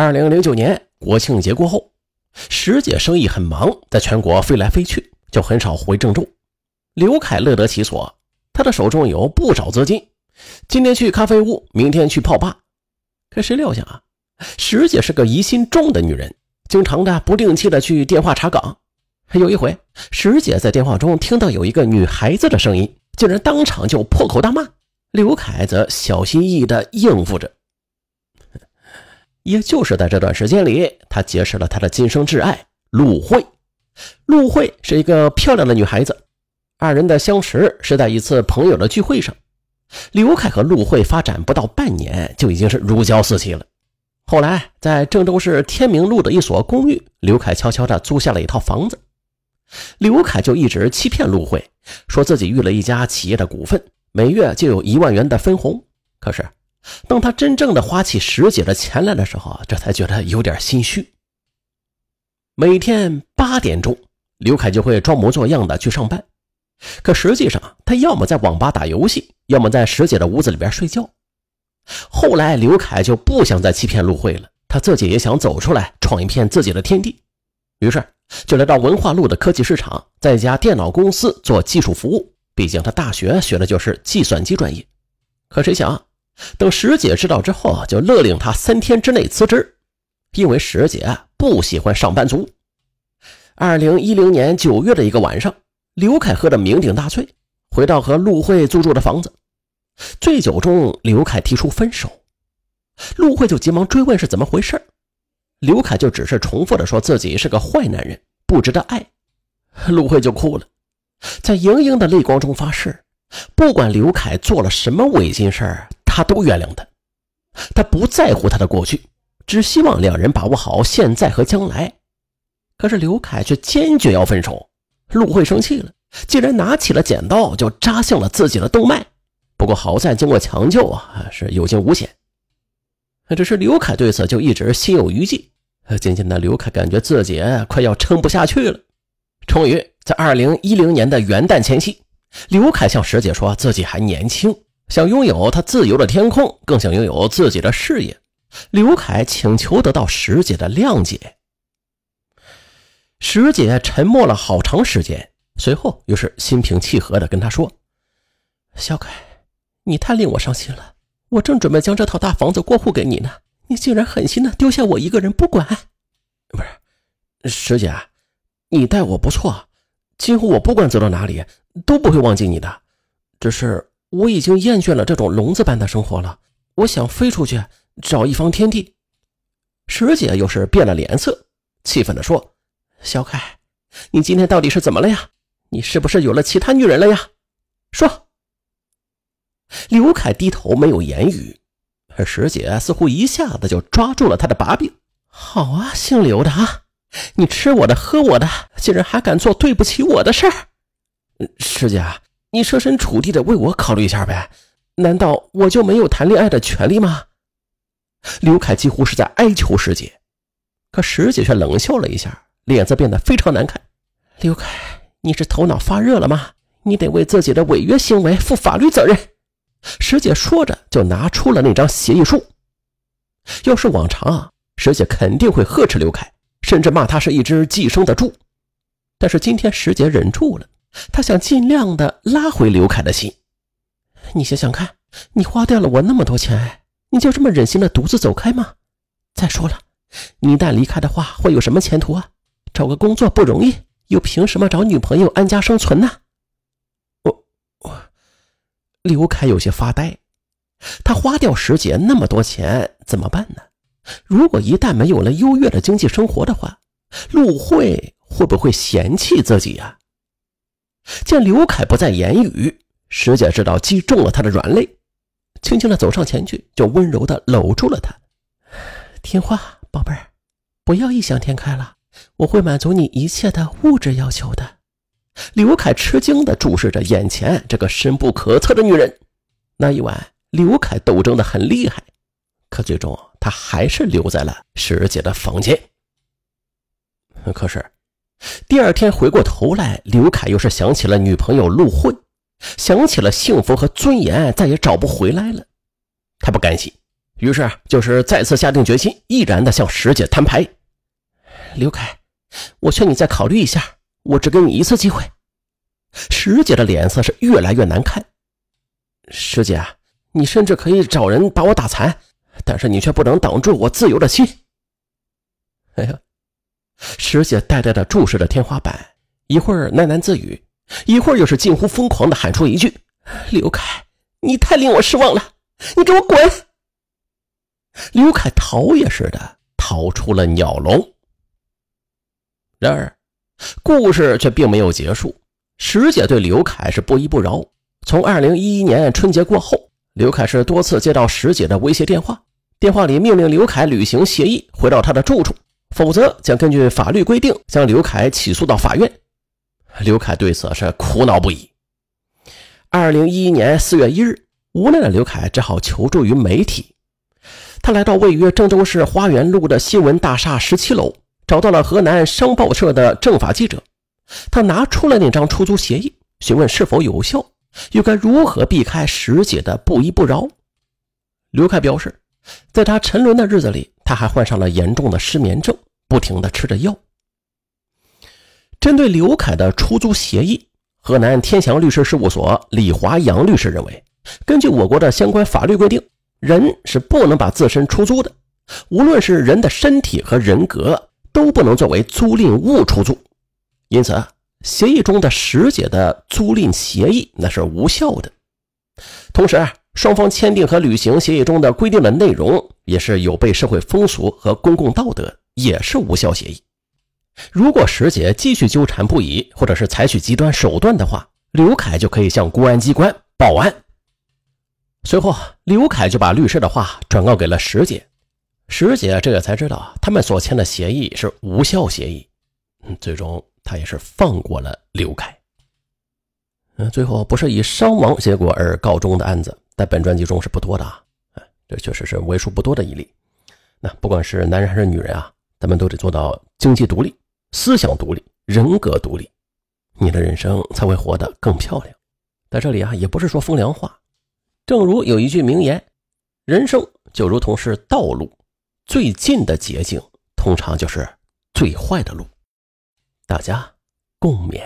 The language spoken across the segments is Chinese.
二零零九年国庆节过后，石姐生意很忙，在全国飞来飞去，就很少回郑州。刘凯乐得其所，他的手中有不少资金，今天去咖啡屋，明天去泡吧。可谁料想啊，石姐是个疑心重的女人，经常的不定期的去电话查岗。有一回，石姐在电话中听到有一个女孩子的声音，竟然当场就破口大骂。刘凯则小心翼翼地应付着。也就是在这段时间里，他结识了他的今生挚爱陆慧。陆慧是一个漂亮的女孩子，二人的相识是在一次朋友的聚会上。刘凯和陆慧发展不到半年，就已经是如胶似漆了。后来，在郑州市天明路的一所公寓，刘凯悄悄地租下了一套房子。刘凯就一直欺骗陆慧，说自己预了一家企业的股份，每月就有一万元的分红。可是。当他真正的花起石姐的钱来的时候，这才觉得有点心虚。每天八点钟，刘凯就会装模作样的去上班，可实际上他要么在网吧打游戏，要么在石姐的屋子里边睡觉。后来，刘凯就不想再欺骗陆慧了，他自己也想走出来，闯一片自己的天地，于是就来到文化路的科技市场，在一家电脑公司做技术服务。毕竟他大学学的就是计算机专业，可谁想？等石姐知道之后，就勒令他三天之内辞职，因为石姐不喜欢上班族。二零一零年九月的一个晚上，刘凯喝得酩酊大醉，回到和陆慧租住的房子。醉酒中，刘凯提出分手，陆慧就急忙追问是怎么回事。刘凯就只是重复的说自己是个坏男人，不值得爱。陆慧就哭了，在盈盈的泪光中发誓，不管刘凯做了什么违心事儿。他都原谅他，他不在乎他的过去，只希望两人把握好现在和将来。可是刘凯却坚决要分手，陆慧生气了，竟然拿起了剪刀就扎向了自己的动脉。不过好在经过抢救啊，是有惊无险。只是刘凯对此就一直心有余悸。渐渐的，刘凯感觉自己快要撑不下去了。终于在二零一零年的元旦前夕，刘凯向石姐说自己还年轻。想拥有他自由的天空，更想拥有自己的事业。刘凯请求得到石姐的谅解。石姐沉默了好长时间，随后又是心平气和的跟他说：“小凯，你太令我伤心了。我正准备将这套大房子过户给你呢，你竟然狠心的丢下我一个人不管。不是，石姐，你待我不错，今后我不管走到哪里都不会忘记你的。只是……”我已经厌倦了这种笼子般的生活了，我想飞出去找一方天地。石姐又是变了脸色，气愤地说：“小凯，你今天到底是怎么了呀？你是不是有了其他女人了呀？”说。刘凯低头没有言语，而石姐似乎一下子就抓住了他的把柄。好啊，姓刘的啊，你吃我的喝我的，竟然还敢做对不起我的事儿。师姐。你设身处地的为我考虑一下呗？难道我就没有谈恋爱的权利吗？刘凯几乎是在哀求师姐，可师姐却冷笑了一下，脸色变得非常难看。刘凯，你是头脑发热了吗？你得为自己的违约行为负法律责任。师姐说着，就拿出了那张协议书。要是往常啊，师姐肯定会呵斥刘凯，甚至骂他是一只寄生的猪。但是今天，师姐忍住了。他想尽量的拉回刘凯的心。你想想看，你花掉了我那么多钱，你就这么忍心的独自走开吗？再说了，你一旦离开的话，会有什么前途啊？找个工作不容易，又凭什么找女朋友安家生存呢？我我，刘凯有些发呆。他花掉石姐那么多钱怎么办呢？如果一旦没有了优越的经济生活的话，陆慧会不会嫌弃自己呀？见刘凯不再言语，石姐知道击中了他的软肋，轻轻的走上前去，就温柔的搂住了他。听话，宝贝儿，不要异想天开了，我会满足你一切的物质要求的。刘凯吃惊的注视着眼前这个深不可测的女人。那一晚，刘凯斗争的很厉害，可最终他还是留在了石姐的房间。可是。第二天回过头来，刘凯又是想起了女朋友陆慧，想起了幸福和尊严再也找不回来了。他不甘心，于是就是再次下定决心，毅然的向石姐摊牌。刘凯，我劝你再考虑一下，我只给你一次机会。石姐的脸色是越来越难看。师姐，你甚至可以找人把我打残，但是你却不能挡住我自由的心。哎呀，石姐呆呆的注视着天花板，一会儿喃喃自语，一会儿又是近乎疯狂的喊出一句：“刘凯，你太令我失望了，你给我滚！”刘凯逃也似的逃出了鸟笼。然而，故事却并没有结束。石姐对刘凯是不依不饶。从二零一一年春节过后，刘凯是多次接到石姐的威胁电话，电话里命令刘凯履行协议，回到他的住处，否则将根据法律规定将刘凯起诉到法院。刘凯对此是苦恼不已。二零一一年四月一日，无奈的刘凯只好求助于媒体。他来到位于郑州市花园路的新闻大厦十七楼，找到了河南商报社的政法记者。他拿出了那张出租协议，询问是否有效。又该如何避开石姐的不依不饶？刘凯表示，在他沉沦的日子里，他还患上了严重的失眠症，不停的吃着药。针对刘凯的出租协议，河南天祥律师事务所李华阳律师认为，根据我国的相关法律规定，人是不能把自身出租的，无论是人的身体和人格，都不能作为租赁物出租。因此。协议中的石姐的租赁协议那是无效的，同时双方签订和履行协议中的规定的内容也是有悖社会风俗和公共道德，也是无效协议。如果石姐继续纠缠不已，或者是采取极端手段的话，刘凯就可以向公安机关报案。随后，刘凯就把律师的话转告给了石姐，石姐这个才知道他们所签的协议是无效协议，最终。他也是放过了刘凯。嗯，最后不是以伤亡结果而告终的案子，在本专辑中是不多的啊。这确实是为数不多的一例。那不管是男人还是女人啊，咱们都得做到经济独立、思想独立、人格独立，你的人生才会活得更漂亮。在这里啊，也不是说风凉话。正如有一句名言：“人生就如同是道路，最近的捷径通常就是最坏的路。”大家共勉。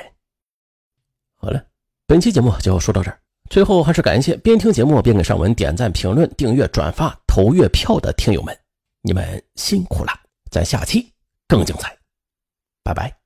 好了，本期节目就说到这儿。最后还是感谢边听节目边给上文点赞、评论、订阅、转发、投月票的听友们，你们辛苦了！咱下期更精彩，拜拜。